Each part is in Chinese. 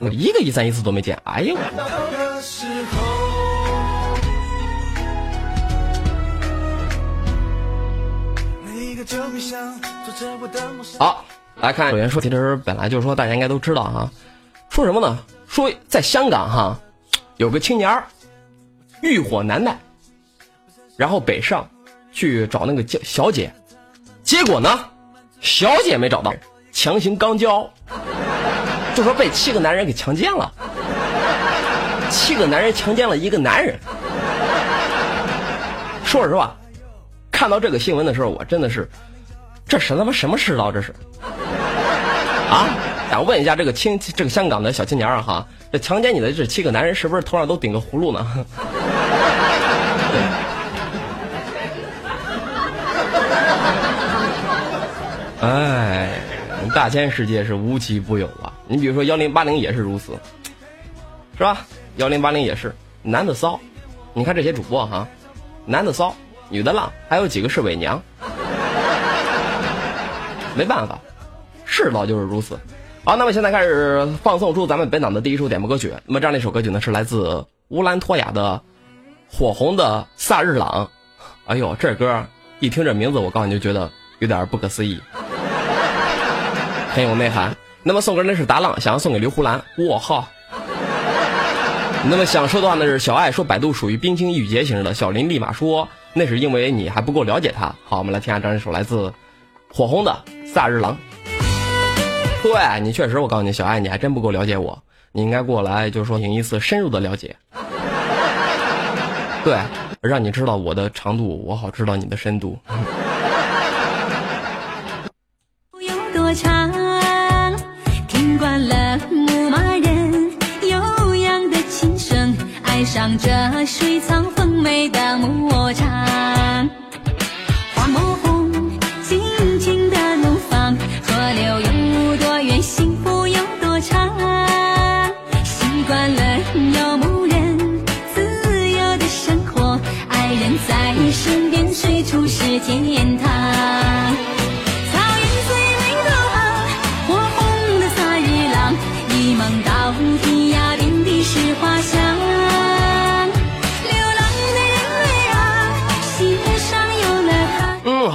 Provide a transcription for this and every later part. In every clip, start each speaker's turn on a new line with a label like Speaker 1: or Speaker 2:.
Speaker 1: 我一个一三一四都没见。哎呦！好，来看首先说，其实本来就是说大家应该都知道哈，说什么呢？说在香港哈，有个青年儿欲火难耐，然后北上去找那个小小姐，结果呢，小姐没找到，强行刚交，就说被七个男人给强奸了，七个男人强奸了一个男人。说实话，看到这个新闻的时候，我真的是，这是他妈什么世道？这是啊！想问一下这个青这个香港的小青年儿哈，这强奸你的这七个男人是不是头上都顶个葫芦呢？哎，大千世界是无奇不有啊！你比如说幺零八零也是如此，是吧？幺零八零也是男的骚，你看这些主播哈，男的骚，女的浪，还有几个是伪娘，没办法，世道就是如此。好，那么现在开始放送出咱们本档的第一首点播歌曲。那么这样的一首歌曲呢，是来自乌兰托娅的火红的萨日朗。哎呦，这歌一听这名字，我告诉你就觉得有点不可思议，很有内涵。那么送歌那是达浪，想要送给刘胡兰。我靠！那么想说的话呢是小爱说百度属于冰清玉洁型的，小林立马说那是因为你还不够了解他。好，我们来听下这一首来自火红的萨日朗。对你确实，我告诉你，小爱，你还真不够了解我，你应该过来，就是说，赢一次深入的了解。对，让你知道我的长度，我好知道你的深度。
Speaker 2: 水
Speaker 1: 藏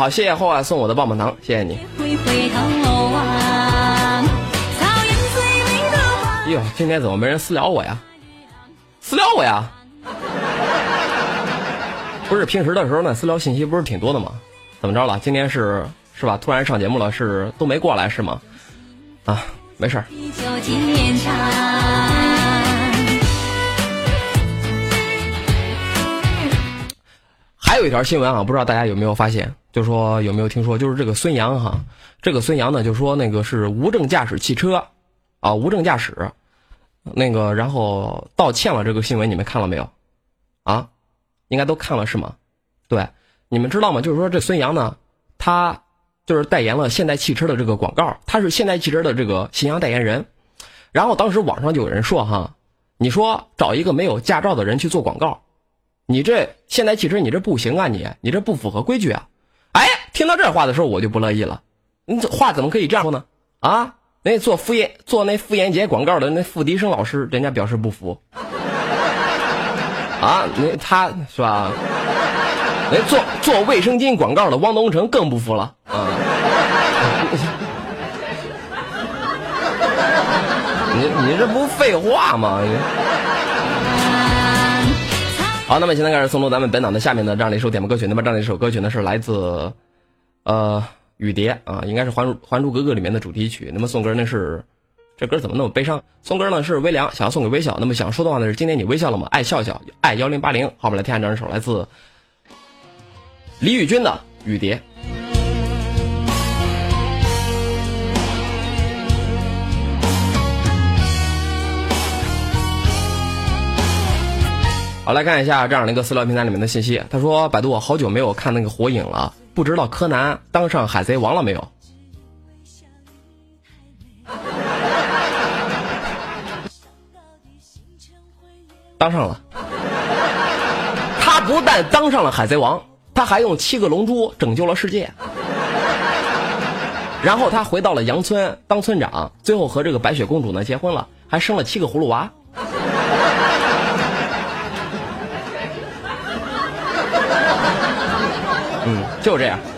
Speaker 1: 好，谢谢后爱送我的棒棒糖，谢谢你。哟，今天怎么没人私聊我呀？私聊我呀？不是平时的时候呢，私聊信息不是挺多的吗？怎么着了？今天是是吧？突然上节目了，是都没过来是吗？啊，没事儿。还有一条新闻啊，不知道大家有没有发现？就说有没有听说？就是这个孙杨哈，这个孙杨呢，就说那个是无证驾驶汽车，啊，无证驾驶，那个然后道歉了。这个新闻你们看了没有？啊，应该都看了是吗？对，你们知道吗？就是说这孙杨呢，他就是代言了现代汽车的这个广告，他是现代汽车的这个形象代言人。然后当时网上就有人说哈，你说找一个没有驾照的人去做广告。你这现代汽车，你这不行啊！你你这不符合规矩啊！听到这话的时候，我就不乐意了。你这话怎么可以这样说呢？啊，那做妇炎做那妇炎洁广告的那付笛声老师，人家表示不服。啊，那他是吧？那做做卫生巾广告的汪东城更不服了啊！你你这不废话吗？好，那么现在开始送出咱们本档的下面的这样的一首点播歌曲。那么这样的一首歌曲呢，是来自呃雨蝶啊，应该是《还珠还珠格格》里面的主题曲。那么送歌呢是这歌怎么那么悲伤？送歌呢是微凉，想要送给微笑。那么想说的话呢是今天你微笑了吗？爱笑笑，爱幺零八零。好，我们来听下这样一首来自李宇君的《雨蝶》。好，来看一下这样的一个私聊平台里面的信息。他说：“百度，我好久没有看那个火影了，不知道柯南当上海贼王了没有？”当上了。他不但当上了海贼王，他还用七个龙珠拯救了世界。然后他回到了羊村当村长，最后和这个白雪公主呢结婚了。还生了七个葫芦娃。就这样。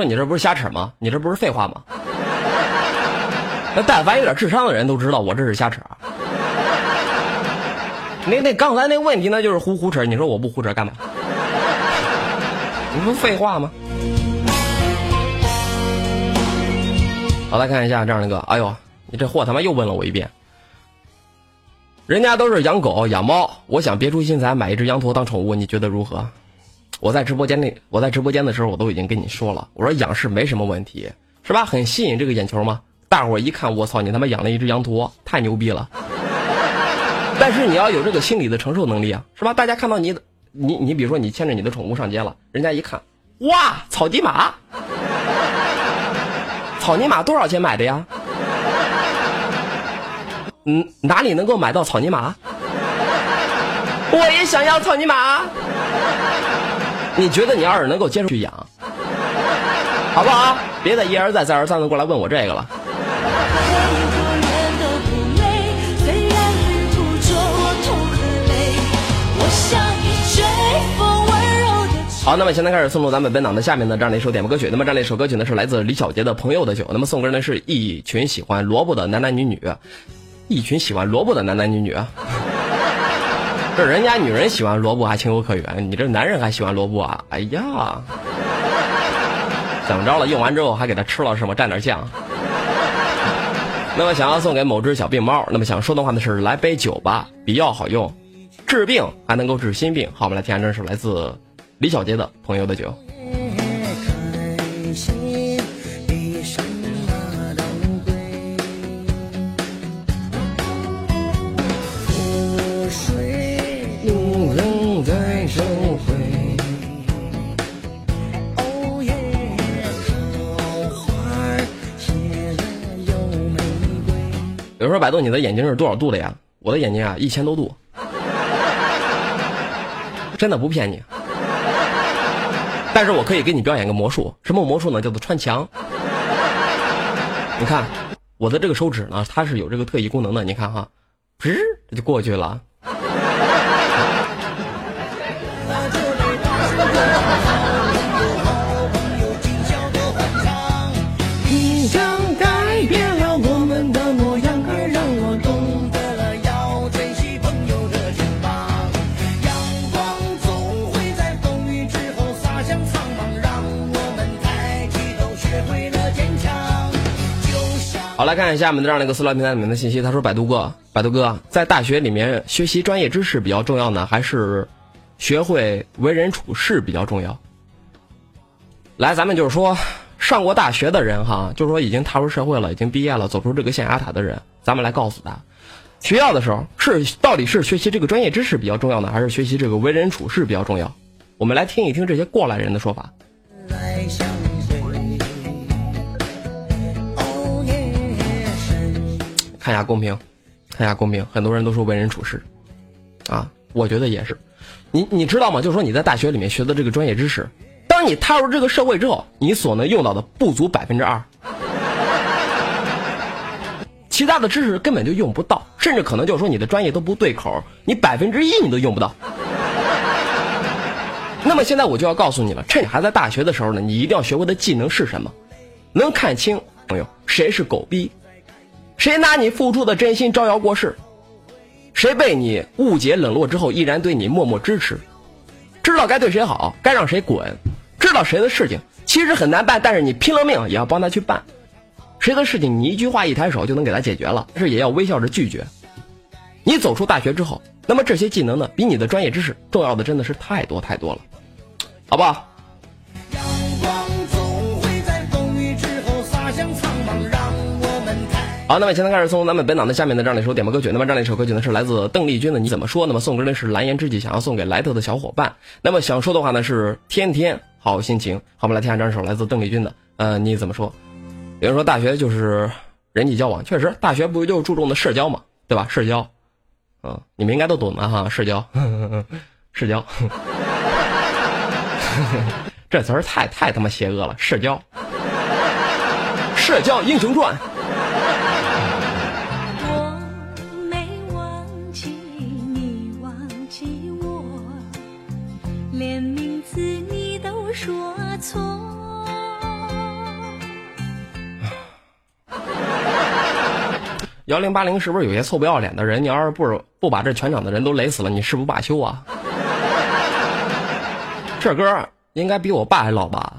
Speaker 1: 说你这不是瞎扯吗？你这不是废话吗？那但凡有点智商的人都知道我这是瞎扯。那那刚才那问题呢，就是胡胡扯。你说我不胡扯干嘛？你说废话吗？好，来看一下这样的一个，哎呦，你这货他妈又问了我一遍。人家都是养狗养猫，我想别出心裁买一只羊驼当宠物，你觉得如何？我在直播间里，我在直播间的时候，我都已经跟你说了，我说养是没什么问题，是吧？很吸引这个眼球吗？大伙一看，我操，你他妈养了一只羊驼，太牛逼了！但是你要有这个心理的承受能力啊，是吧？大家看到你，你你比如说你牵着你的宠物上街了，人家一看，哇，草泥马，草泥马多少钱买的呀？嗯，哪里能够买到草泥马？我也想要草泥马。你觉得你要是能够接受去养，好不好？别再一而再再而三的过来问我这个了。好，那么现在开始送出咱们本档的下面的这样的一首点播歌曲。那么这样的一首歌曲呢是来自李小杰的《朋友的酒》。那么送歌呢是一群喜欢萝卜的男男女女，一群喜欢萝卜的男男女女。这人家女人喜欢萝卜还情有可原，你这男人还喜欢萝卜啊？哎呀，怎么着了？用完之后还给他吃了是吗？蘸点酱。那么想要送给某只小病猫，那么想说的话呢是来杯酒吧，比药好用，治病还能够治心病。好，我们来听下这首来自李小杰的《朋友的酒》。我说百度你的眼睛是多少度的呀？我的眼睛啊一千多度，真的不骗你。但是我可以给你表演个魔术，什么魔术呢？叫做穿墙。你看我的这个手指呢，它是有这个特异功能的。你看哈，噗，这就过去了。好，来看一下我们的这样的一个私聊平台里面的信息。他说：“百度哥，百度哥，在大学里面学习专业知识比较重要呢，还是学会为人处事比较重要？”来，咱们就是说，上过大学的人哈，就是说已经踏入社会了，已经毕业了，走出这个象牙塔的人，咱们来告诉他，学校的时候是到底是学习这个专业知识比较重要呢，还是学习这个为人处事比较重要？我们来听一听这些过来人的说法。看一下公屏，看一下公屏，很多人都说为人处事，啊，我觉得也是。你你知道吗？就是说你在大学里面学的这个专业知识，当你踏入这个社会之后，你所能用到的不足百分之二，其他的知识根本就用不到，甚至可能就是说你的专业都不对口，你百分之一你都用不到。那么现在我就要告诉你了，趁你还在大学的时候呢，你一定要学会的技能是什么？能看清朋友谁是狗逼，谁拿你付出的真心招摇过市？谁被你误解冷落之后依然对你默默支持？知道该对谁好，该让谁滚？知道谁的事情其实很难办，但是你拼了命也要帮他去办。谁的事情你一句话一抬手就能给他解决了，但是也要微笑着拒绝。你走出大学之后，那么这些技能呢，比你的专业知识重要的真的是太多太多了，好不好？好，那么现在开始送咱们本档的下面的这样的一首点播歌曲。那么这样的一首歌曲呢是来自邓丽君的《你怎么说》。那么送歌呢是蓝颜知己，想要送给莱特的小伙伴。那么想说的话呢是天天好心情。好，我们来听下这样首来自邓丽君的，呃，你怎么说？有人说大学就是人际交往，确实，大学不就注重的社交嘛，对吧？社交，嗯，你们应该都懂的哈，社交，社交，这词儿太太他妈邪恶了，社交，社交英雄传。幺零八零是不是有些臭不要脸的人？你要是不不把这全场的人都雷死了，你誓不罢休啊？这歌应该比我爸还老吧？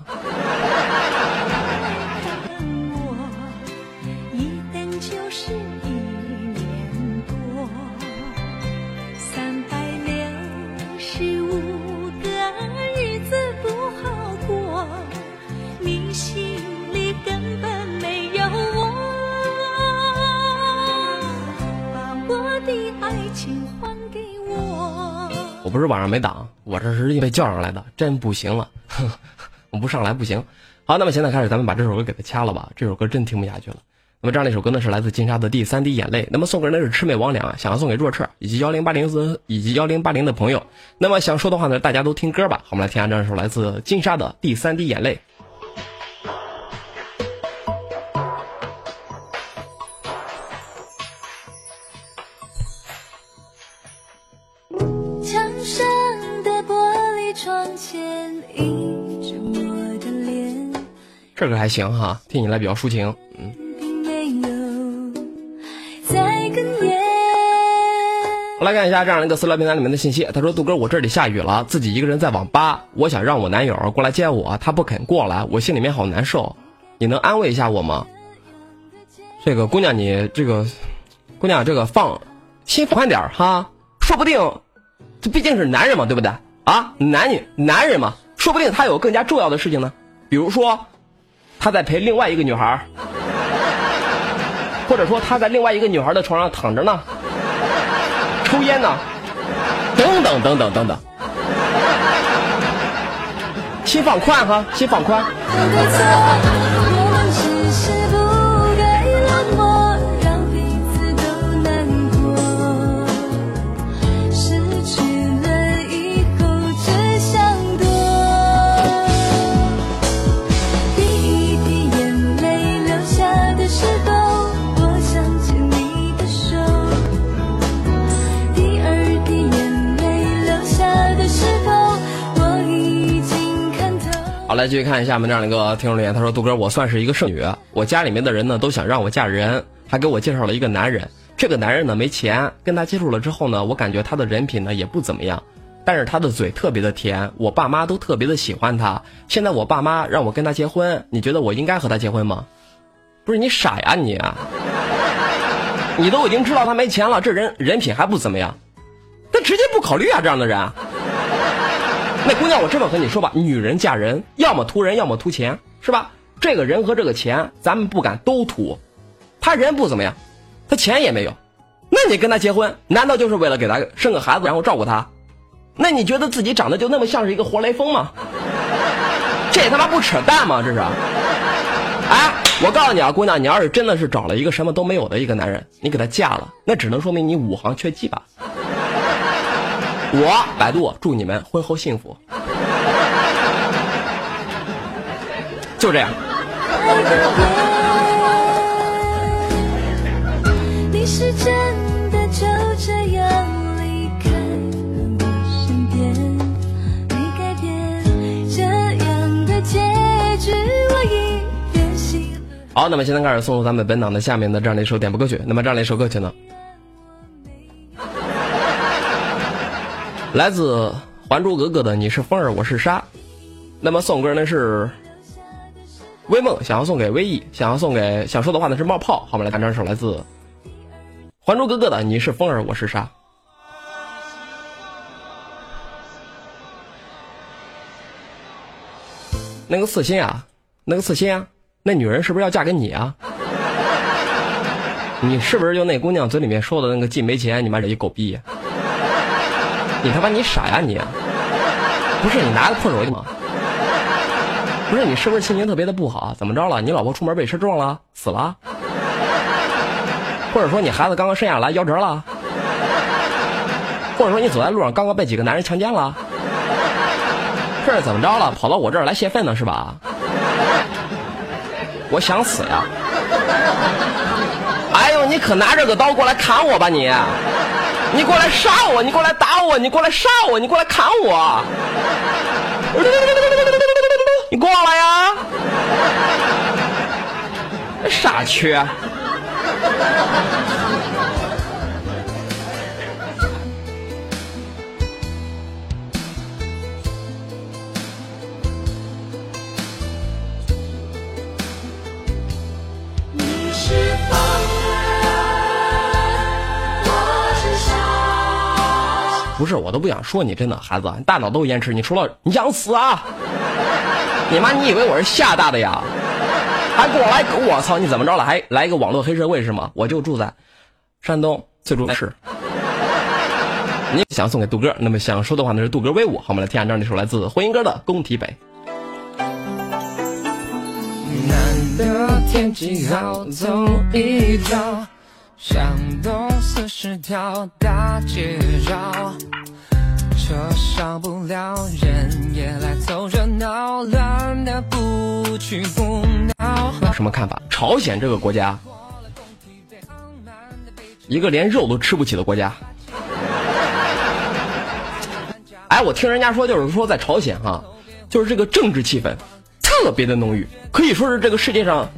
Speaker 2: 不
Speaker 1: 是晚上没档，我这是被叫上来的，真不行了，我不上来不行。好，那么现在开始，咱们把这首歌给它掐了吧，这首歌真听不下去了。那么这样的一首歌呢，是来自金莎的《第三滴眼泪》。那么送给那是魑魅魍魉，想要送给若澈以及幺零八零四以及幺零八零的朋友。那么想说的话呢，大家都听歌吧。好，我们来听下这首来自金莎的《第三滴眼泪》。这歌还行哈，听起来比较抒情。嗯，我来看一下这样一个私聊平台里面的信息。他说：“杜哥，我这里下雨了，自己一个人在网吧，我想让我男友过来接我，他不肯过来，我心里面好难受。你能安慰一下我吗？”这个姑娘，你这个姑娘，这个放心宽点哈，说不定这毕竟是男人嘛，对不对？啊，男女男人嘛，说不定他有更加重要的事情呢，比如说他在陪另外一个女孩，或者说他在另外一个女孩的床上躺着呢。抽烟呢，等等等等等等，心放宽哈，心放宽。继续看一下我们这样的一个听众留言，他说：“杜哥，我算是一个剩女，我家里面的人呢都想让我嫁人，还给我介绍了一个男人。这个男人呢没钱，跟他接触了之后呢，我感觉他的人品呢也不怎么样，但是他的嘴特别的甜，我爸妈都特别的喜欢他。现在我爸妈让我跟他结婚，你觉得我应该和他结婚吗？不是你傻呀你！你都已经知道他没钱了，这人人品还不怎么样，那直接不考虑啊这样的人。”那姑娘，我这么和你说吧，女人嫁人，要么图人，要么图钱，是吧？这个人和这个钱，咱们不敢都图。他人不怎么样，他钱也没有，那你跟他结婚，难道就是为了给他生个孩子，然后照顾他？那你觉得自己长得就那么像是一个活雷锋吗？这他妈不扯淡吗？这是？哎，我告诉你啊，姑娘，你要是真的是找了一个什么都没有的一个男人，你给他嫁了，那只能说明你五行缺鸡吧。我百度祝你们婚后幸福，就这样。
Speaker 2: 你是真的就这样离开了我身边，没改变这样的结局。
Speaker 1: 好，那么现在开始送入咱们本档的下面的这样的一首点播歌曲。那么这样的一首歌曲呢，来自《还珠格格》的《你是风儿，我是沙》。那么送歌呢是微梦，想要送给微意，想要送给想说的话呢是冒泡。好，我们来看这首来自《还珠格格》的《你是风儿，我是沙》。那个刺心啊，那个刺心啊，那女人是不是要嫁给你啊？你是不是就那姑娘嘴里面说的那个既没钱，你妈这一狗逼呀？你他妈你傻呀你！不是你拿个破手机吗？不是你是不是心情特别的不好？怎么着了？你老婆出门被车撞了，死了？或者说你孩子刚刚生下来夭折了？或者说你走在路上刚刚被几个男人强奸了？这是怎么着了？跑到我这儿来泄愤呢是吧？我想死呀！哎呦，你可拿着个刀过来砍我吧你！你过来杀我，你过来打我，你过来杀我，你过来砍我！你过来呀！傻缺！不是，我都不想说你，真的，孩子，你大脑都延迟，你除了你想死啊！你妈，你以为我是厦大的呀？还给我来个，我操，你怎么着了？还来一个网络黑社会是吗？我就住在山东翠竹市。你想送给杜哥，那么想说的话那是杜哥威武。好，我们来听下这样的一首来自回音哥的《工体北》。
Speaker 3: 难得天气好，走一遭。向东四十条大街绕，车少不了人也来凑热闹，乱的不屈不挠。
Speaker 1: 有什么看法？朝鲜这个国家，一个连肉都吃不起的国家。哎，我听人家说，就是说在朝鲜哈，就是这个政治气氛特别的浓郁，可以说是这个世界上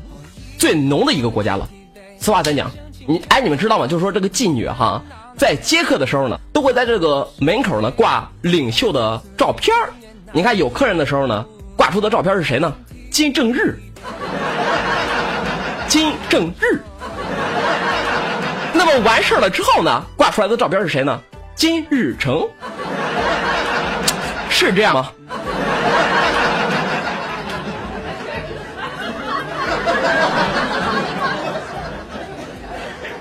Speaker 1: 最浓的一个国家了。此话怎讲？你哎，你们知道吗？就是说这个妓女哈，在接客的时候呢，都会在这个门口呢挂领袖的照片儿你看有客人的时候呢，挂出的照片是谁呢？金正日。金正日。那么完事儿了之后呢，挂出来的照片是谁呢？金日成。是这样吗？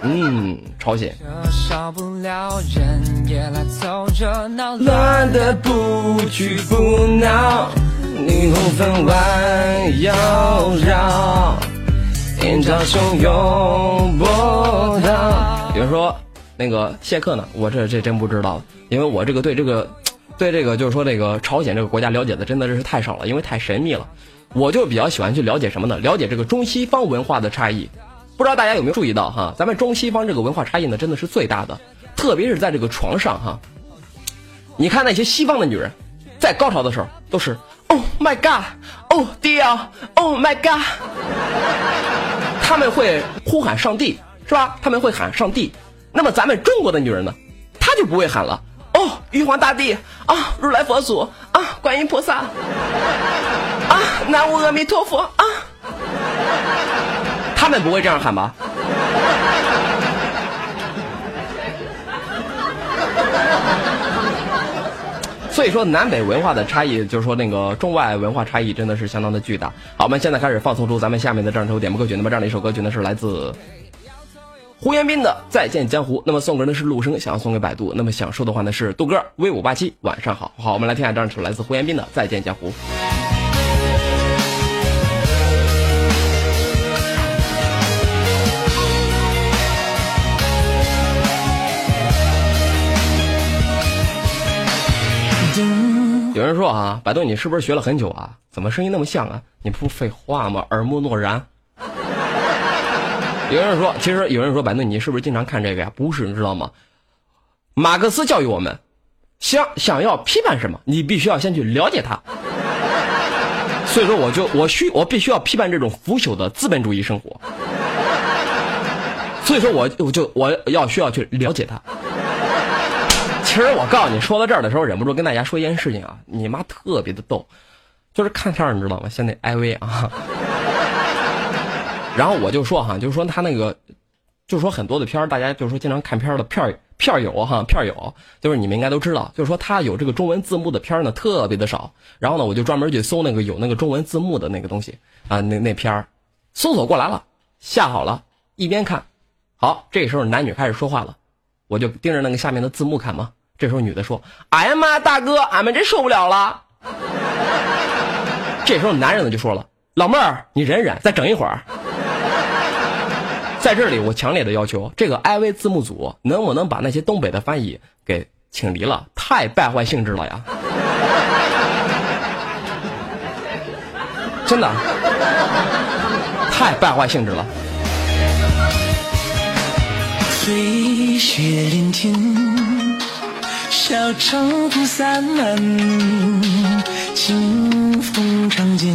Speaker 1: 嗯，朝鲜。乱的不屈不挠，霓虹分弯腰绕，人潮汹涌波涛。比如说那个谢克呢，我这这真不知道，因为我这个对这个对这个就是说这个朝鲜这个国家了解的真的是太少了，因为太神秘了。我就比较喜欢去了解什么呢？了解这个中西方文化的差异。不知道大家有没有注意到哈，咱们中西方这个文化差异呢，真的是最大的，特别是在这个床上哈。你看那些西方的女人，在高潮的时候都是 Oh my God，Oh dear，Oh my God，他们会呼喊上帝是吧？他们会喊上帝。那么咱们中国的女人呢，她就不会喊了。哦，玉皇大帝啊，如来佛祖啊，观音菩萨啊，南无阿弥陀佛啊。他们不会这样喊吧？所以说南北文化的差异，就是说那个中外文化差异真的是相当的巨大。好，我们现在开始放送出咱们下面的这样一首点播歌曲。那么这样的一首歌曲呢，是来自胡彦斌的《再见江湖》。那么送歌呢是陆生，想要送给百度。那么想说的话呢是杜哥威武八七，晚上好。好，我们来听下这样一首来自胡彦斌的《再见江湖》。有人说啊，百度你是不是学了很久啊？怎么声音那么像啊？你不废话吗？耳目诺然。有人说，其实有人说百度你是不是经常看这个呀？不是，你知道吗？马克思教育我们，想想要批判什么，你必须要先去了解它。所以说，我就我需我必须要批判这种腐朽的资本主义生活。所以说我我就我要需要去了解它。其实我告诉你，说到这儿的时候，忍不住跟大家说一件事情啊，你妈特别的逗，就是看片儿，你知道吗？像那艾薇啊，然后我就说哈，就是说他那个，就是说很多的片儿，大家就是说经常看片儿的片儿片儿友哈，片儿友，就是你们应该都知道，就是说他有这个中文字幕的片儿呢，特别的少。然后呢，我就专门去搜那个有那个中文字幕的那个东西啊，那那片儿，搜索过来了，下好了，一边看。好，这时候男女开始说话了，我就盯着那个下面的字幕看嘛。这时候女的说：“哎呀妈，大哥，俺们真受不了了。”这时候男人呢就说了：“老妹儿，你忍忍，再整一会儿。”在这里，我强烈的要求这个 IV 字幕组能不能把那些东北的翻译给请离了，太败坏性质了呀！真的，太败坏性质了。
Speaker 4: 飞雪连天，小城铺洒满，清风长剑，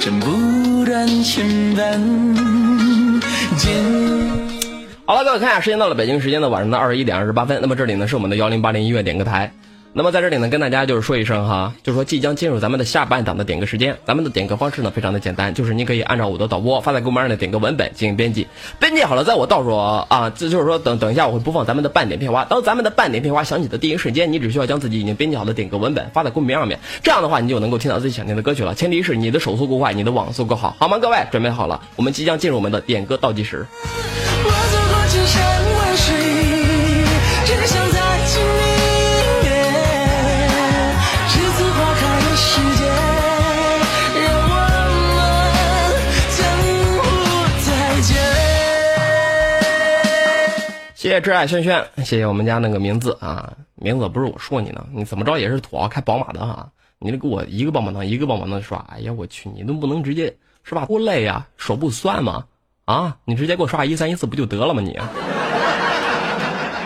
Speaker 4: 斩不断千般剑。
Speaker 1: 好了，各位看一下，时间到了北京时间的晚上的二十一点二十八分。那么这里呢是我们的幺零八零音乐点歌台。那么在这里呢，跟大家就是说一声哈，就是说即将进入咱们的下半档的点歌时间。咱们的点歌方式呢非常的简单，就是你可以按照我的导播发在公屏上的点歌文本进行编辑，编辑好了，在我倒数啊，这就是说等等一下我会播放咱们的半点片花。当咱们的半点片花响起的第一瞬间，你只需要将自己已经编辑好的点歌文本发在公屏上面，这样的话你就能够听到自己想听的歌曲了。前提是你的手速够快，你的网速够好，好吗？各位准备好了，我们即将进入我们的点歌倒计时。
Speaker 4: 我走过
Speaker 1: 谢谢挚爱轩轩，谢谢我们家那个名字啊，名字不是我说你呢，你怎么着也是土豪开宝马的哈，你得给我一个棒棒糖一个棒棒糖刷，哎呀我去，你都不能直接是吧？多累呀，手不酸吗？啊，你直接给我刷一三一四不就得了吗你？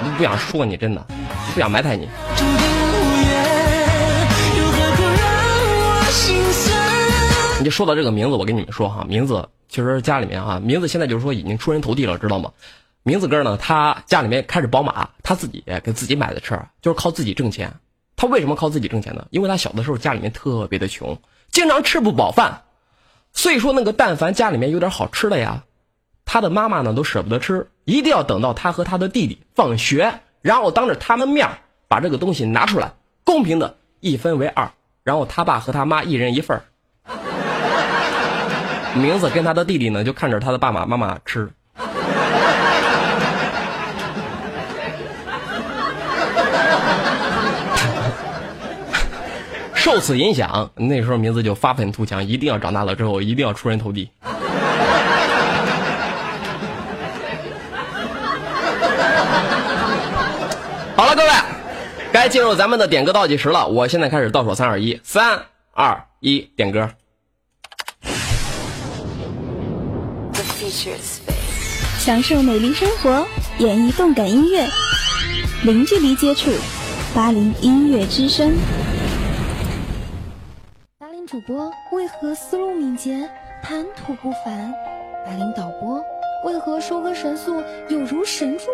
Speaker 1: 我都不想说你真的，不想埋汰你。你就说到这个名字，我跟你们说哈，名字其实家里面哈，名字现在就是说已经出人头地了，知道吗？名字哥呢，他家里面开着宝马，他自己给自己买的车，就是靠自己挣钱。他为什么靠自己挣钱呢？因为他小的时候家里面特别的穷，经常吃不饱饭，所以说那个但凡家里面有点好吃的呀，他的妈妈呢都舍不得吃，一定要等到他和他的弟弟放学，然后当着他们面把这个东西拿出来，公平的一分为二，然后他爸和他妈一人一份儿。名字跟他的弟弟呢，就看着他的爸爸妈妈吃。受此影响，那时候名字就发愤图强，一定要长大了之后一定要出人头地。好了，各位，该进入咱们的点歌倒计时了。我现在开始倒数三二一，三二一，点歌。
Speaker 5: 享受美丽生活，演绎动感音乐，零距离接触，八零音乐之声。主播为何思路敏捷，谈吐不凡？八零导播为何收割神速，有如神助？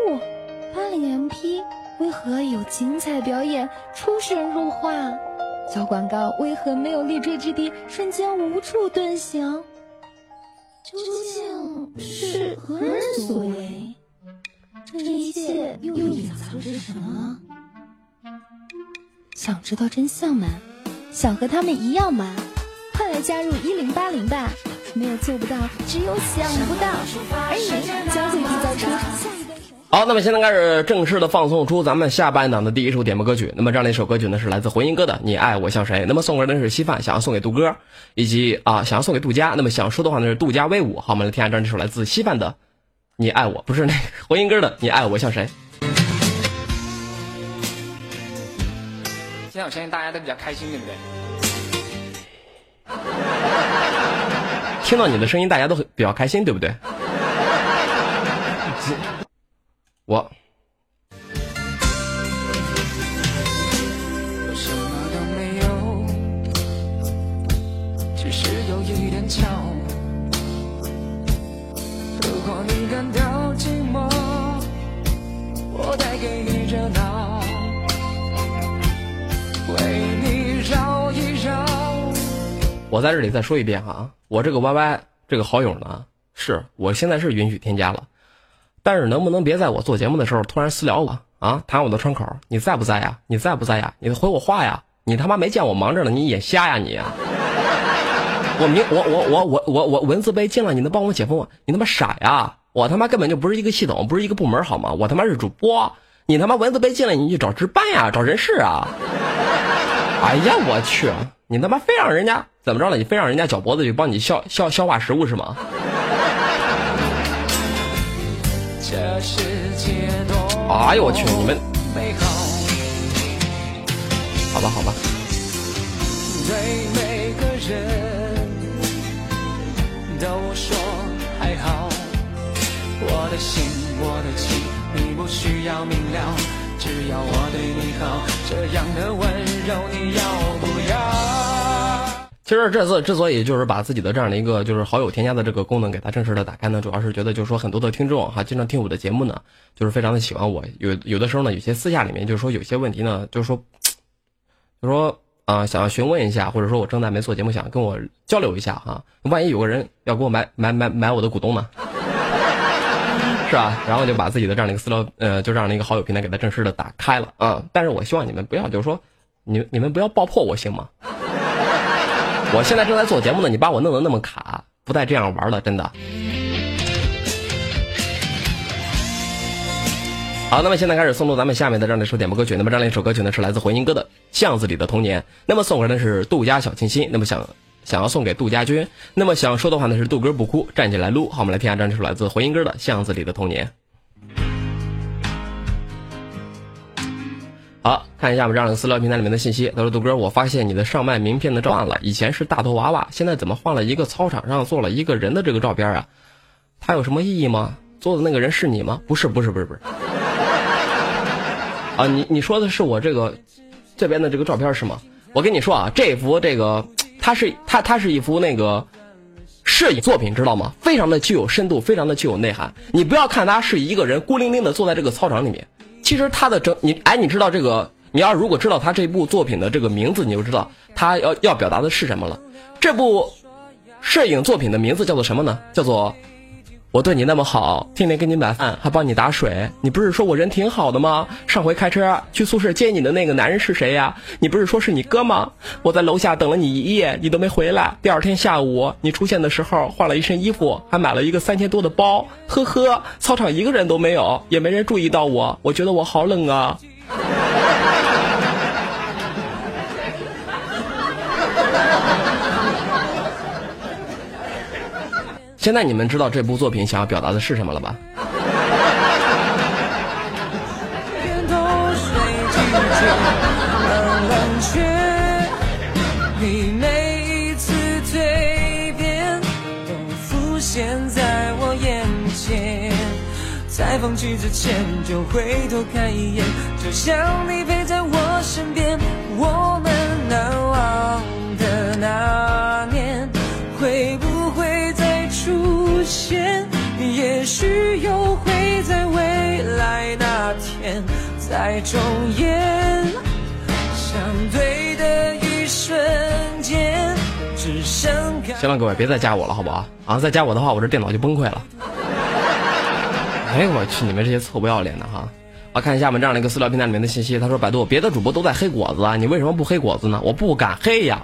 Speaker 5: 八零 MP 为何有精彩表演，出神入化？小广告为何没有立锥之地，瞬间无处遁形？究竟是何人所为？这一切又隐藏着什么？想知道真相吗？想和他们一样吗？快来加入一零八零吧！没有做不到，只有想不到。而你将会制造出下一代神。
Speaker 1: 好，那么现在开始正式的放送出咱们下半档的第一首点播歌曲。那么这样的一首歌曲呢，是来自回音哥的《你爱我像谁》。那么送歌的是稀饭，想要送给杜哥，以及啊想要送给杜佳。那么想说的话呢是杜佳威武。好，我们来听下这样这首来自稀饭的《你爱我》，不是那个回音哥的《你爱我像谁》。
Speaker 3: 现在我相信大家都比较开心，对不对？
Speaker 1: 听到你的声音，大家都很比较开心，对不对？我
Speaker 3: 什么都没有，只是有一点巧。如果你感到寂寞，我带给你热闹，
Speaker 1: 我在这里再说一遍哈，我这个 YY 这个好友呢，是我现在是允许添加了，但是能不能别在我做节目的时候突然私聊我啊，弹我的窗口？你在不在呀？你在不在呀？你回我话呀？你他妈没见我忙着呢，你眼瞎呀你？我明我我我我我我文字被禁了，你能帮我解封吗？你他妈傻呀？我他妈根本就不是一个系统，不是一个部门，好吗？我他妈是主播，你他妈文字被禁了，你去找值班呀，找人事啊！哎呀，我去，你他妈非让人家怎么着了？你非让人家脚脖子去帮你消消消化食物是吗？
Speaker 3: 这世界多
Speaker 1: 哎呦我去，你们
Speaker 3: 美好，
Speaker 1: 好吧好吧，
Speaker 3: 对每个人都说还好。我的心，我的情，你不需要明了，只要我对你好，这样的温柔你要不要？
Speaker 1: 其实这次之所以就是把自己的这样的一个就是好友添加的这个功能给它正式的打开呢，主要是觉得就是说很多的听众哈，经常听我的节目呢，就是非常的喜欢我。有有的时候呢，有些私下里面就是说有些问题呢，就是说，就 说啊、想要询问一下，或者说我正在没做节目，想跟我交流一下哈。万一有个人要给我买买买买我的股东呢？是吧？然后就把自己的这样的一个私聊，呃，就这样的一个好友平台给它正式的打开了啊、但是我希望你们不要，就是说，你你们不要爆破我行吗？我现在正在做节目呢，你把我弄得那么卡，不带这样玩的，真的。好，那么现在开始送出咱们下面的这样的一首点播歌曲。那么这样一首歌曲呢，是来自回音哥的《巷子里的童年》。那么送给的是杜家小清新。那么想想要送给杜家军。那么想说的话呢是杜哥不哭，站起来撸。好，我们来听下这样一首来自回音哥的《巷子里的童年》。好看一下我们这样的私聊平台里面的信息。他说：“杜哥，我发现你的上麦名片的照换了，以前是大头娃娃，现在怎么换了一个操场上坐了一个人的这个照片啊？它有什么意义吗？坐的那个人是你吗？不是，不是，不是，不是。啊，你你说的是我这个这边的这个照片是吗？我跟你说啊，这幅这个它是它它是一幅那个摄影作品，知道吗？非常的具有深度，非常的具有内涵。你不要看他是一个人孤零零的坐在这个操场里面，其实他的整你哎，你知道这个？你要如果知道他这部作品的这个名字，你就知道他要要表达的是什么了。这部摄影作品的名字叫做什么呢？叫做我对你那么好，天天给你买饭，还帮你打水。你不是说我人挺好的吗？上回开车去宿舍接你的那个男人是谁呀？你不是说是你哥吗？我在楼下等了你一夜，你都没回来。第二天下午你出现的时候，换了一身衣服，还买了一个三千多的包。呵呵，操场一个人都没有，也没人注意到我。我觉得我好冷啊。现在你们知道这部作品想要表达的是什么了吧？
Speaker 3: 你每一次蜕变都浮现在我眼前，在放弃之前就回头看一眼，就像你陪在我身边，我许又会在未来那天再重演，相对的一瞬间，只剩感
Speaker 1: 行了，各位别再加我了，好不好？啊，再加我的话，我这电脑就崩溃了。哎呦我去，你们这些臭不要脸的哈！我看一下我们这样的一个私聊平台里面的信息，他说百度别的主播都在黑果子啊，你为什么不黑果子呢？我不敢黑呀，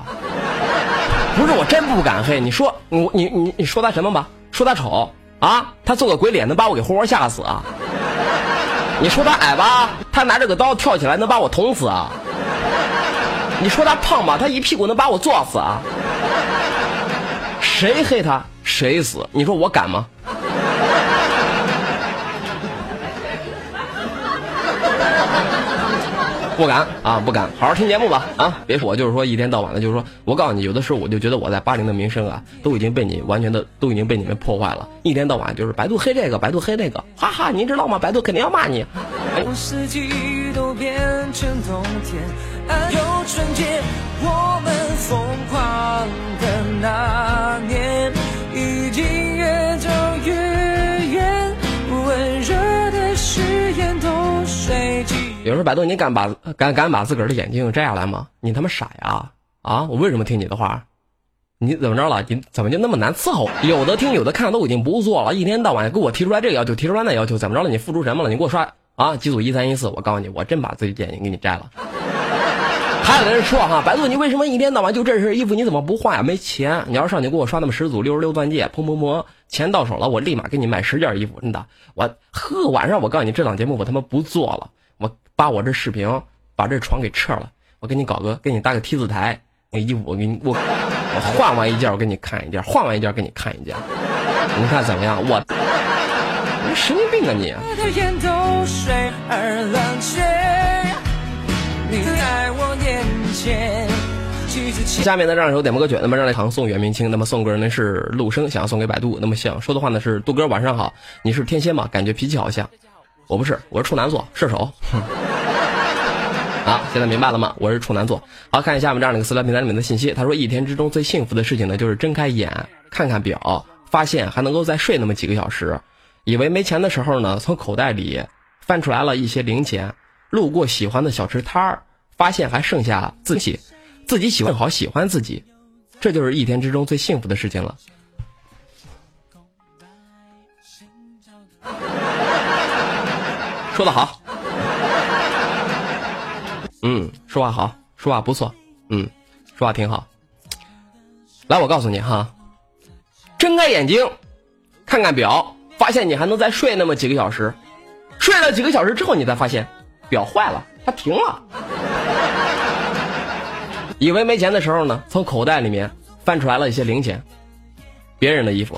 Speaker 1: 不是我真不敢黑。你说我你你你说他什么吧？说他丑啊？他做个鬼脸能把我给活活吓死啊？你说他矮吧？他拿着个刀跳起来能把我捅死啊？你说他胖吧？他一屁股能把我坐死啊？谁黑他谁死？你说我敢吗？不敢啊，不敢，好好听节目吧啊！别说我就是说一天到晚的，就是说我告诉你，有的时候我就觉得我在八零的名声啊，都已经被你完全的都已经被你们破坏了。一天到晚就是百度黑这个，百度黑那个，哈哈，您知道吗？百度肯定要骂你。哎，
Speaker 3: 四季都变成冬天，安有春天。我们疯狂的那年，已经越走越远，温热的誓言都随即。
Speaker 1: 有时候百度，你敢把敢敢把自个儿的眼镜摘下来吗？你他妈傻呀！啊，我为什么听你的话？你怎么着了？你怎么就那么难伺候？有的听有的看都已经不错了，一天到晚给我提出来这个要求，提出来那要求，怎么着了？你付出什么了？你给我刷啊！几组一三一四，我告诉你，我真把自己眼镜给你摘了。还有的人说哈，百度你为什么一天到晚就这身衣服，你怎么不换呀？没钱，你要上去给我刷那么十组六十六钻戒，砰砰砰，钱到手了，我立马给你买十件衣服，真的。我呵，晚上我告诉你，这档节目我他妈不做了，我把我这视频把这床给撤了，我给你搞个，给你搭个 T 字台，那衣服我给你我我换完一件，我给你看一件，换完一件给你看一件，你看怎么样？我你神经病啊你！下面呢，让首点播歌曲，那么让来唐宋元明清，那么送歌人呢是陆生，想要送给百度。那么想说的话呢是杜哥晚上好，你是天蝎吗？感觉脾气好像，我不是，我是处男座，射手。好，现在明白了吗？我是处男座。好，看一下我们这样的一个私聊平台里面的信息。他说，一天之中最幸福的事情呢，就是睁开眼看看表，发现还能够再睡那么几个小时。以为没钱的时候呢，从口袋里翻出来了一些零钱，路过喜欢的小吃摊儿，发现还剩下自己，自己喜欢好喜欢自己，这就是一天之中最幸福的事情了。说的好，嗯，说话好，说话不错，嗯，说话挺好。来，我告诉你哈，睁开眼睛，看看表，发现你还能再睡那么几个小时，睡了几个小时之后，你才发现表坏了，它停了。以为没钱的时候呢，从口袋里面翻出来了一些零钱，别人的衣服，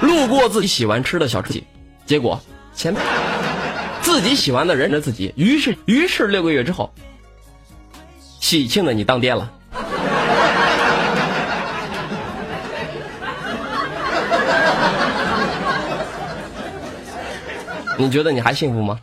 Speaker 1: 路过自己喜欢吃的小吃街，结果前辈自己喜欢的人的自己，于是于是六个月之后，喜庆的你当爹了。你觉得你还幸福吗？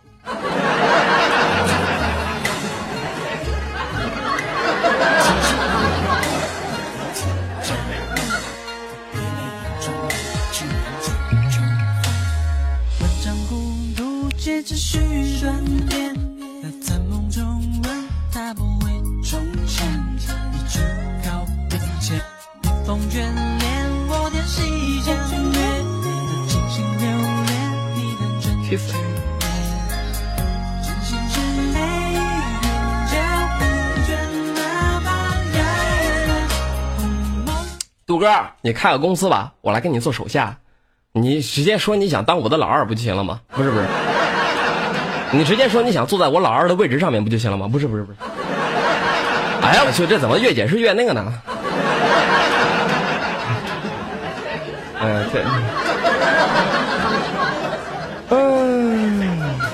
Speaker 3: 你
Speaker 1: 开个公司吧，我来给你做手下。你直接说你想当我的老二不就行了吗？不是不是，你直接说你想坐在我老二的位置上面不就行了吗？不是不是不是。哎呀，我去，这怎么越解释越那个呢？嗯、对。嗯，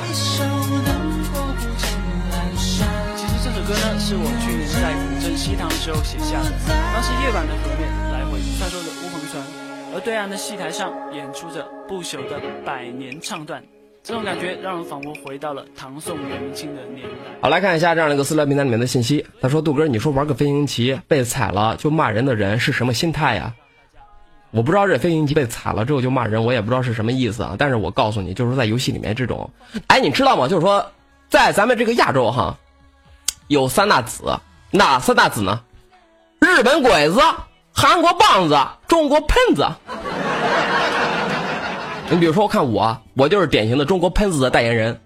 Speaker 3: 一手灯火不尽阑珊。
Speaker 6: 其实这首歌呢，是我去年在古镇西塘的时候写下的。当时夜晚的河面来回穿梭着乌篷船，而对岸的戏台上演出着不朽的百年唱段。这种感觉让人仿佛回到了唐宋元明清的年代。
Speaker 1: 好，来看一下这样的一个私聊平台里面的信息。他说：“杜哥，你说玩个飞行棋被踩了就骂人的人是什么心态呀？”我不知道这飞行棋被踩了之后就骂人，我也不知道是什么意思啊。但是我告诉你，就是在游戏里面这种，哎，你知道吗？就是说，在咱们这个亚洲哈，有三大子，哪三大子呢？日本鬼子、韩国棒子、中国喷子。你比如说，我看我，我就是典型的中国喷子的代言人。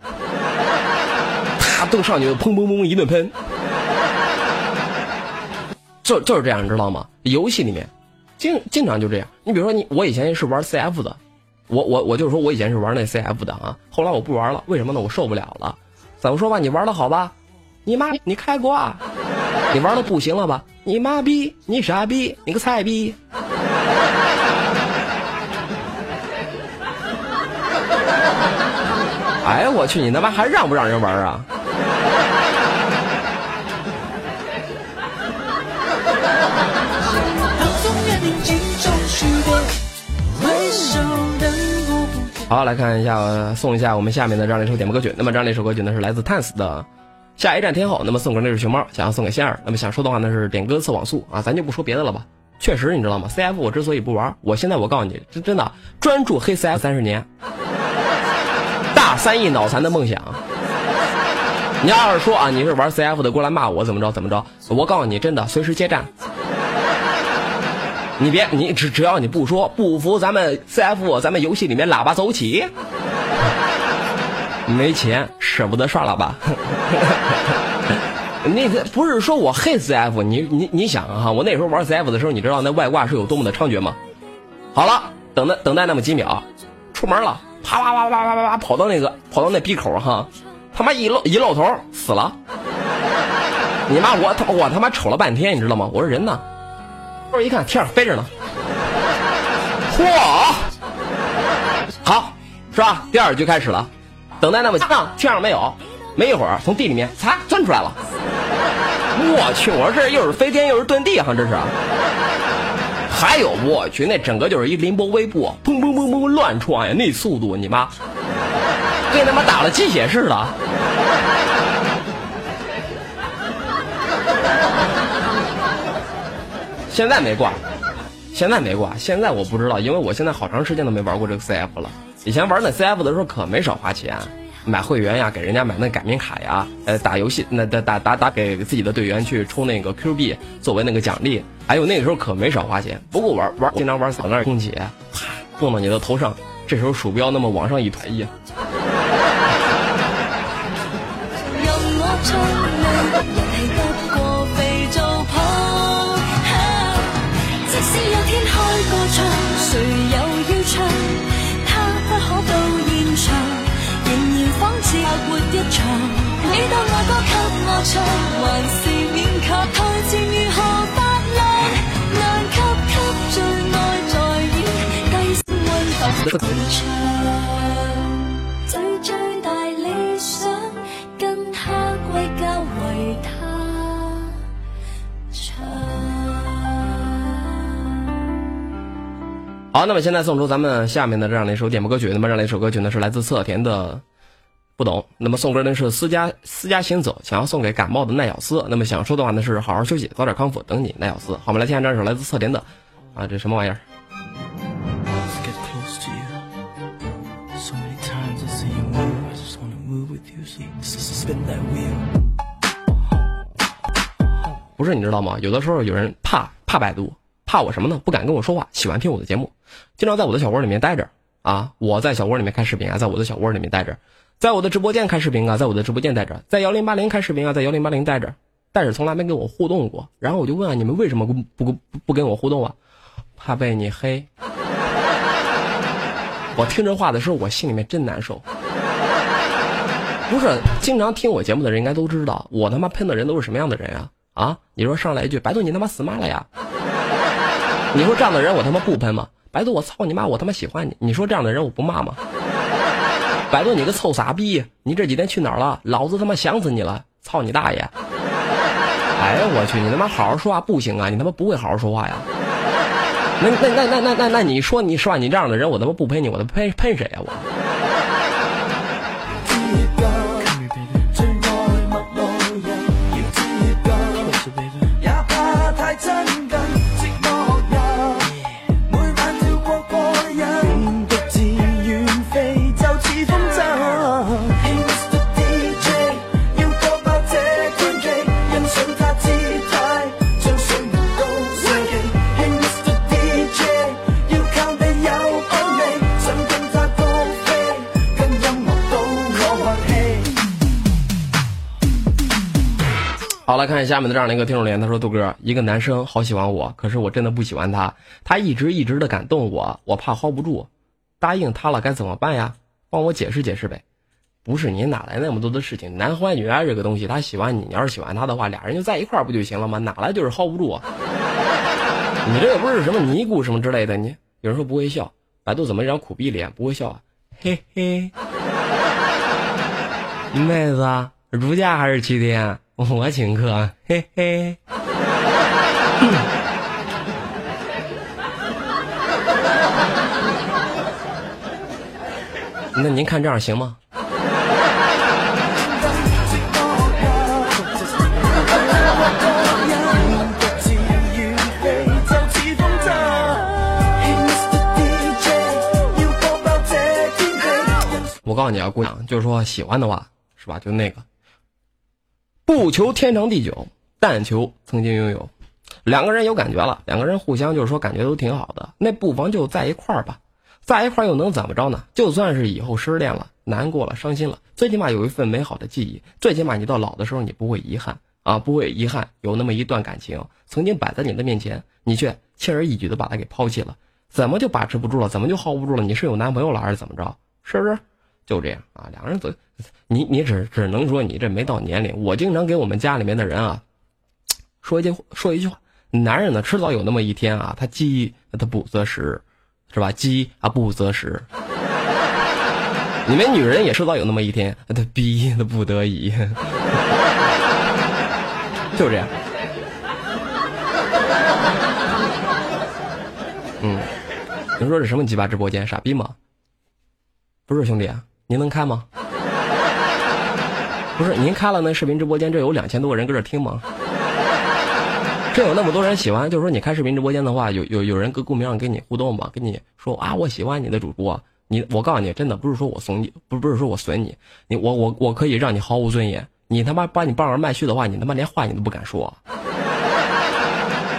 Speaker 1: 他都上去砰砰砰一顿喷，就就是这样，你知道吗？游戏里面经经常就这样。你比如说你，我以前是玩 CF 的，我我我就是说我以前是玩那 CF 的啊，后来我不玩了，为什么呢？我受不了了。怎么说吧，你玩的好吧？你妈，你开挂！你玩的不行了吧？你妈逼！你傻逼！你个菜逼！哎呀，我去，你他妈还让不让人玩啊？好，来看一下，呃送一下我们下面的这样的一首点播歌曲。那么这样的一首歌曲呢是来自 Tans 的《下一站天后》。那么送给那只熊猫，想要送给仙儿。那么想说的话呢是点歌测网速啊，咱就不说别的了吧。确实，你知道吗？CF 我之所以不玩，我现在我告诉你，真真的专注黑 CF 三十年，大三亿脑残的梦想。你要是说啊，你是玩 CF 的，过来骂我怎么着怎么着，我告诉你，真的随时接战。你别，你只只要你不说不服咱们 CF，咱们游戏里面喇叭走起。没钱舍不得刷了吧。那个不是说我黑 CF，你你你想哈、我那时候玩 CF 的时候，你知道那外挂是有多么的猖獗吗？好了，等待等待那么几秒，出门了，啪啪啪啪啪啪啪跑到那个跑到那鼻口哈，他妈一露一露头死了。你妈我他我他妈瞅了半天，你知道吗？我说人呢？我一看天上飞着呢。嚯！好，是吧？第二局开始了，等待那么上天上没有，没一会儿从地里面擦钻出来了。我去，我说这又是飞天又是遁地哈，这是。还有我去，那整个就是一凌波微步，砰砰砰砰乱撞呀，那速度你妈，跟他妈打了鸡血似的。现在没挂，现在没挂，现在我不知道，因为我现在好长时间都没玩过这个 CF 了。以前玩那 CF 的时候可没少花钱，买会员呀，给人家买那改名卡呀，呃，打游戏那打打打打给自己的队员去充那个 Q 币作为那个奖励，还有那个时候可没少花钱。不过玩玩经常玩扫那空姐，啪蹦到你的头上，这时候鼠标那么往上一推，呀，
Speaker 2: 唱，還是勉强台前如何发亮？難給給最爱在演，計算溫度長。最最大理想，跟他归家为他唱。
Speaker 1: 好，那么现在送出咱们下面的这样的一首点播歌曲，那么这样的一首歌曲呢是来自侧田的。不懂，那么送歌呢是私家私家行走，想要送给感冒的奈小斯。那么想说的话呢是好好休息，早点康复，等你奈小斯。好，我们来听下这首来自侧田的，啊，这什么玩意儿.不是你知道吗？有的时候有人怕怕百度，怕我什么呢？不敢跟我说话，喜欢听我的节目，经常在我的小窝里面待着啊。我在小窝里面开视频啊，在我的小窝里面待着，在我的直播间开视频啊，在我的直播间待着，在幺零八零开视频啊，在幺零八零待着，但是从来没跟我互动过。然后我就问啊，你们为什么不不不跟我互动啊？怕被你黑。我听这话的时候，我心里面真难受。不是经常听我节目的人应该都知道，我他妈喷的人都是什么样的人啊？啊！你说上来一句“白度你他妈死妈了呀”，你说这样的人我他妈不喷吗？白度我操你妈，我他妈喜欢你。你说这样的人我不骂吗？百度你个臭傻逼，你这几天去哪儿了？老子他妈想死你了！操你大爷！哎呀我去，你他妈好好说话不行啊？你他妈不会好好说话呀？那那那那那那那你说你是吧？你这样的人我他妈不喷你，我他妈喷喷谁呀、我？下面的这样的一个听众留言，他说：“杜哥，一个男生好喜欢我，可是我真的不喜欢他，他一直一直的感动我，我怕 hold 不住，答应他了该怎么办呀？帮我解释解释呗。不是你哪来那么多的事情？男欢女爱这个东西，他喜欢你，你要是喜欢他的话，俩人就在一塊兒不就行了吗？哪来就是 hold 不住啊？你这又不是什么尼姑什么之类的，你有人说不会笑，百度怎么一张苦逼脸，不会笑啊？嘿嘿，妹子，如假还是七天？我请客，嘿嘿。那您看这样行嗎？
Speaker 4: 獨自遠飛就似風箏。Hey Mr DJ，要播爆這天地。
Speaker 1: 我告诉你啊，姑娘，就是说喜欢的话，是吧？就那個，不求天长地久，但求曾经拥有。两个人有感觉了，两个人互相就是说感觉都挺好的，那不妨就在一块儿吧。在一块儿又能怎么着呢？就算是以后失恋了、难过了、伤心了，最起码有一份美好的记忆，最起码你到老的时候你不会遗憾啊，不会遗憾有那么一段感情曾经摆在你的面前，你却轻而易举的把它给抛弃了。怎么就把持不住了？怎么就 hold 不住了？你是有男朋友了还是怎么着？是不是？就这样啊，两个人走，你你只只能说你这没到年龄。我经常给我们家里面的人啊，说一句说一句话，男人呢迟早有那么一天啊，他饥他不择食，是吧？饥啊不择食。你们女人也迟早有那么一天，他逼他不得已，就这样。嗯，你说这什么鸡巴直播间？傻逼吗？不是兄弟，您能开吗？不是，您开了那视频直播间，这有两千多个人搁这听吗？这有那么多人喜欢，就是说你开视频直播间的话，有有有人搁公屏上跟你互动吗？跟你说啊，我喜欢你的主播。你我告诉你，真的不是说我怂你，不不是说我损你，你我我我可以让你毫无尊严。你他妈把你傍儿卖婿的话，你他妈连话你都不敢说。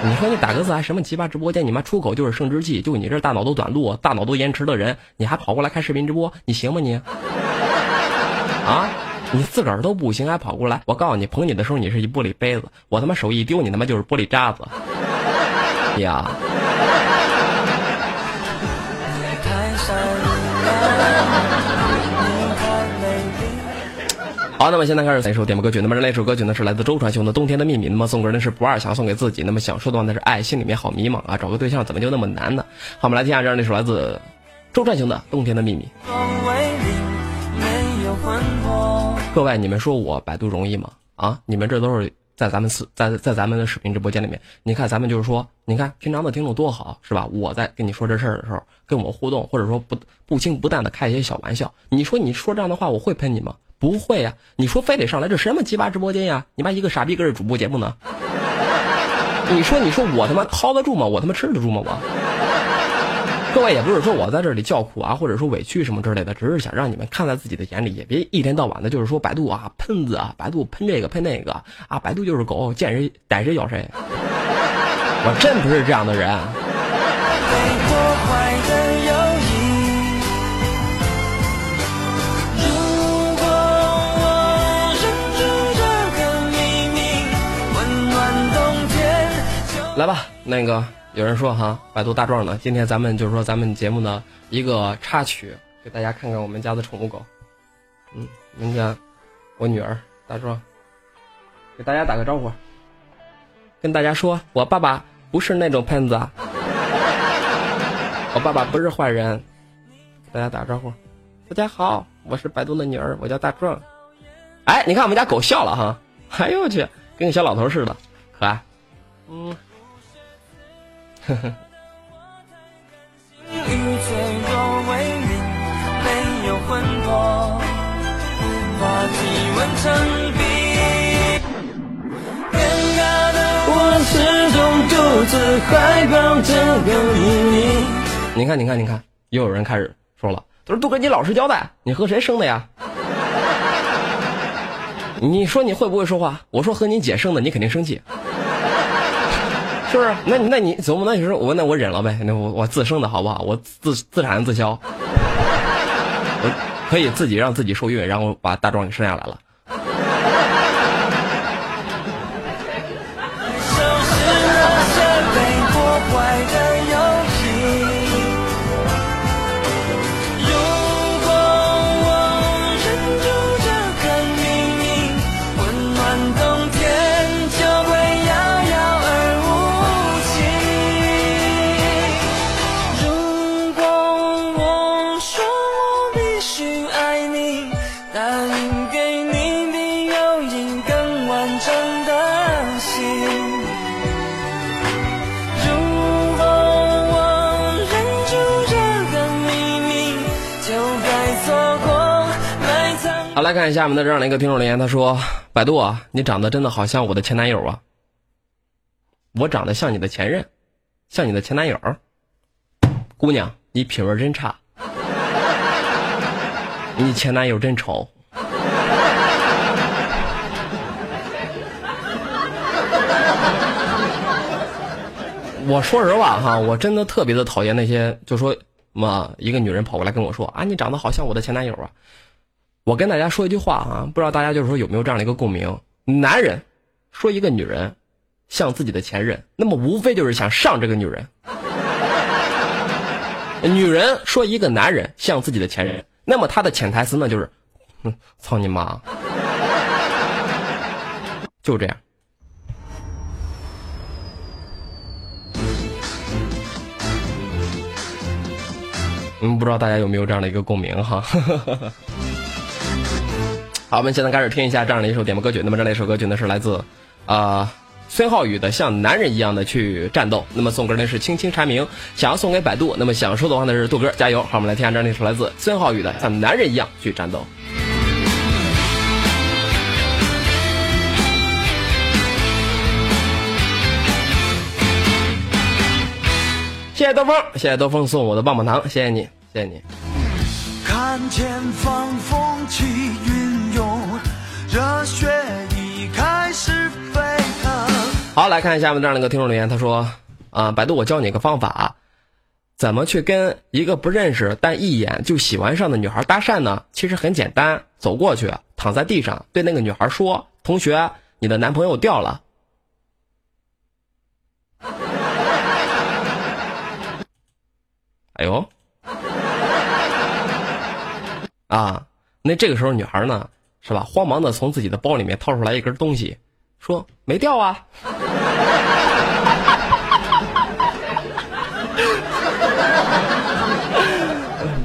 Speaker 1: 你说你打个字还什么奇葩直播间？你妈出口就是生殖器，就你这大脑都短路、大脑都延迟的人，你还跑过来开视频直播，你行吗你？啊，你自个儿都不行，还跑过来？我告诉你，捧你的时候你是一玻璃杯子，我他妈手一丢，你他妈就是玻璃渣子。呀。好，那么现在开始来一首点播歌曲。那么这那首歌曲呢是来自周传雄的《冬天的秘密》。那么送歌人是不二，想送给自己。那么想说的话呢是爱，心里面好迷茫啊，找个对象怎么就那么难呢？好，我们来听下这样一首来自周传雄的《冬天的秘密》。各位，你们说我百度容易吗？啊，你们这都是在咱们视在在咱们的视频直播间里面，你看咱们就是说，你看平常的听众多好，是吧？我在跟你说这事儿的时候，跟我互动，或者说不不轻不淡的开一些小玩笑，你说你说这样的话，我会喷你吗？不会呀、你说非得上来这什么鸡巴直播间呀？你妈一个傻逼搁这主播节目呢？你说你说我他妈掏得住吗？我他妈吃得住吗？我？各位也不是说我在这里叫苦啊，或者说委屈什么之类的，只是想让你们看在自己的眼里，也别一天到晚的就是说百度啊喷子啊，百度喷这个喷那个啊，百度就是狗，见谁逮谁咬谁。我真不是这样的人。来吧，那个有人说哈，百度大壮呢，今天咱们就是说咱们节目的一个插曲，给大家看看我们家的宠物狗。嗯，人家我女儿大壮，给大家打个招呼，跟大家说，我爸爸不是那种喷子，我爸爸不是坏人，给大家打个招呼，大家好，我是百度的女儿，我叫大壮。哎，你看我们家狗笑了哈，哎呦我去，跟个小老头似的，可爱。嗯。你看，你看，你看，又有人开始说了，他说：“杜哥，你老实交代，你和谁生的呀？”你说你会不会说话？我说和你姐生的，你肯定生气，不是？那那你怎么？那你说我那我忍了呗，那我我自生的好不好？我自自产自销，我可以自己让自己受孕，然后把大壮给生下来了。来看一下我们的这样的一个听众留言，他说：“百度啊，你长得真的好像我的前男友啊，我长得像你的前任，像你的前男友。姑娘，你品味真差，你前男友真丑。”我说实话哈，我真的特别的讨厌那些，就说嘛，一个女人跑过来跟我说啊，你长得好像我的前男友啊。我跟大家说一句话啊，不知道大家就是说有没有这样的一个共鸣？男人说一个女人像自己的前任，那么无非就是想上这个女人。女人说一个男人像自己的前任，那么他的潜台词呢就是，哼，操你妈，就这样。嗯，不知道大家有没有这样的一个共鸣哈。好，我们现在开始听一下这样的一首点播歌曲。那么这样的一首歌曲呢是来自，啊、孙浩宇的《像男人一样的去战斗》。那么送歌呢是轻轻蝉鸣，想要送给百度。那么想说的话呢是杜哥加油。好，我们来听下这样一首来自孙浩宇的《像男人一样去战斗》。谢谢兜风，谢谢兜风送我的棒棒糖，谢谢你，谢谢你。
Speaker 7: 看前方风起云涌，热血已开始沸腾。
Speaker 1: 好，来看一下我们这样的一个听众留言，他说：“啊、百度，我教你一个方法，怎么去跟一个不认识但一眼就喜欢上的女孩搭讪呢？其实很简单，走过去，躺在地上，对那个女孩说：‘同学，你的男朋友掉了。’ 哎呦，啊，那这个时候女孩呢，是吧？慌忙的从自己的包里面掏出来一根东西，说：‘没掉啊。’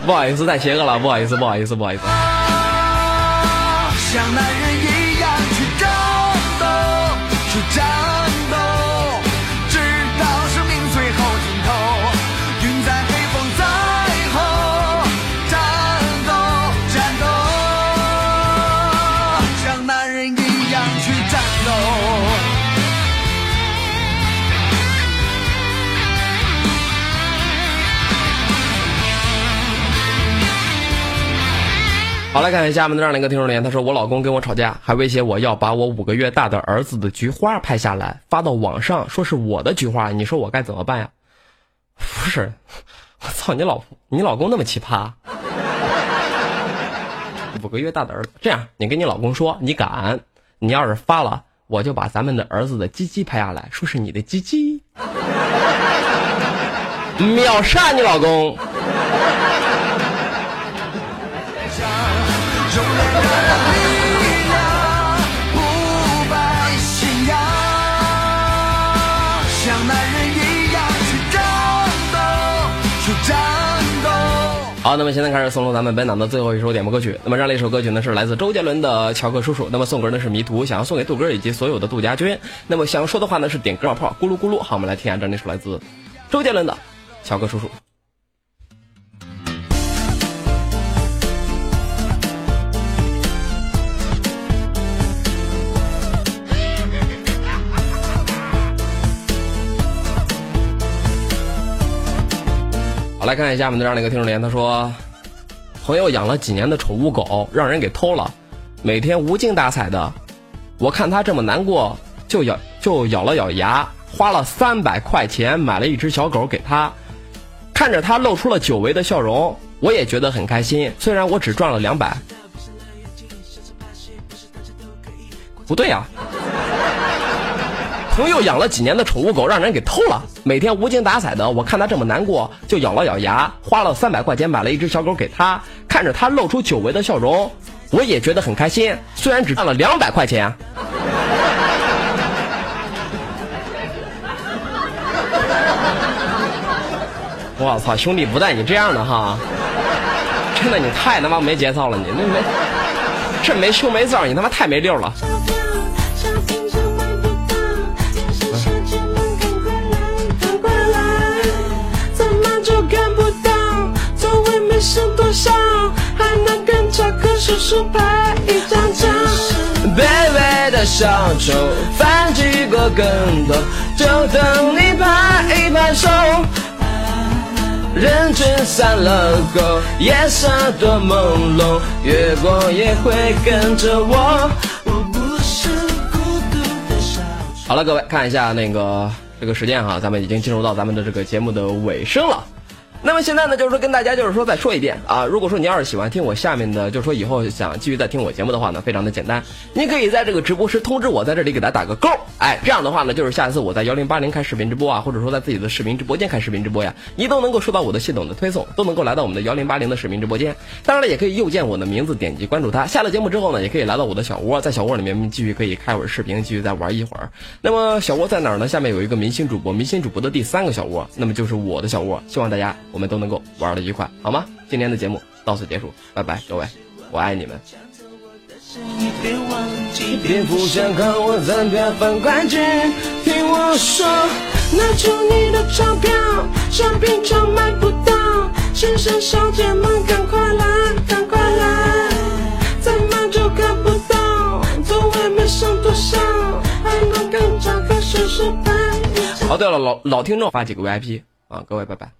Speaker 1: 不好意思，太邪恶了，不好意思，不好意思，不好意思。好，来看一下我们这样的一个听众留言，他说我老公跟我吵架，还威胁我要把我五个月大的儿子的菊花拍下来发到网上，说是我的菊花，你说我该怎么办呀？不是，我操，你老婆你老公那么奇葩，五个月大的儿子，这样你跟你老公说，你敢，你要是发了，我就把咱们的儿子的鸡鸡拍下来，说是你的鸡鸡，秒杀你老公。
Speaker 7: 柔软的力量，不败信仰，像男人一样去战斗，去战斗。
Speaker 1: 好，那么现在开始送出咱们本档的最后一首点播歌曲。那么这样一首歌曲呢，是来自周杰伦的《乔克叔叔》。那么送歌呢是迷途，想要送给杜哥以及所有的杜家军。那么想要说的话呢是点歌冒泡，咕噜咕噜。好，我们来听一下这样的一首来自周杰伦的《乔克叔叔》。好，来看一下我们这样的一个听众连，他说，朋友养了几年的宠物狗让人给偷了，每天无精打采的，我看他这么难过，就咬就咬了咬牙，花了三百块钱买了一只小狗给他，看着他露出了久违的笑容，我也觉得很开心，虽然我只赚了两百。不对呀、朋友养了几年的宠物狗让人给偷了，每天无精打采的，我看他这么难过，就咬了咬牙，花了三百块钱买了一只小狗给他，看着他露出久违的笑容，我也觉得很开心，虽然只赚了两百块钱。我操，兄弟，不带你这样的哈！真的，你太他妈没节操了，你那没这没羞没臊，你他妈太没溜了。
Speaker 2: 克叔叔拍一张照。
Speaker 7: 卑微的小丑，翻几个跟头，就等你拍一拍手。人群散了后，夜色多朦胧，月光也会跟着我。我不是孤独的小丑。
Speaker 1: 好了，各位看一下那个这个时间哈，咱们已经进入到咱们的这个节目的尾声了。那么现在呢，就是说跟大家就是说再说一遍啊，如果说你要是喜欢听我下面的，就是说以后想继续再听我节目的话呢，非常的简单，你可以在这个直播时通知我，在这里给他打个勾，哎，这样的话呢，就是下一次我在幺零八零开视频直播啊，或者说在自己的视频直播间开视频直播呀，你都能够收到我的系统的推送，都能够来到我们的幺零八零的视频直播间。当然了，也可以右键我的名字，点击关注他。下了节目之后呢，也可以来到我的小窝，在小窝里面继续可以开会儿视频，继续再玩一会儿。那么小窝在哪儿呢？下面有一个明星主播，明星主播的第三个小窝，那么就是我的小窝。希望大家我们都能够玩的愉快，好吗？今天的节目到此结束，拜拜，各位，我爱你们。
Speaker 7: 别忘记，蝙蝠侠看我残票翻冠军，听我说，拿出你的钞票，商品场买不到，先生小姐们赶快来，赶快来，就看不到，座位没剩多少，还能跟价格试试拍。
Speaker 1: 哦，对了，老老听众发几个 VIP 啊，各位拜拜。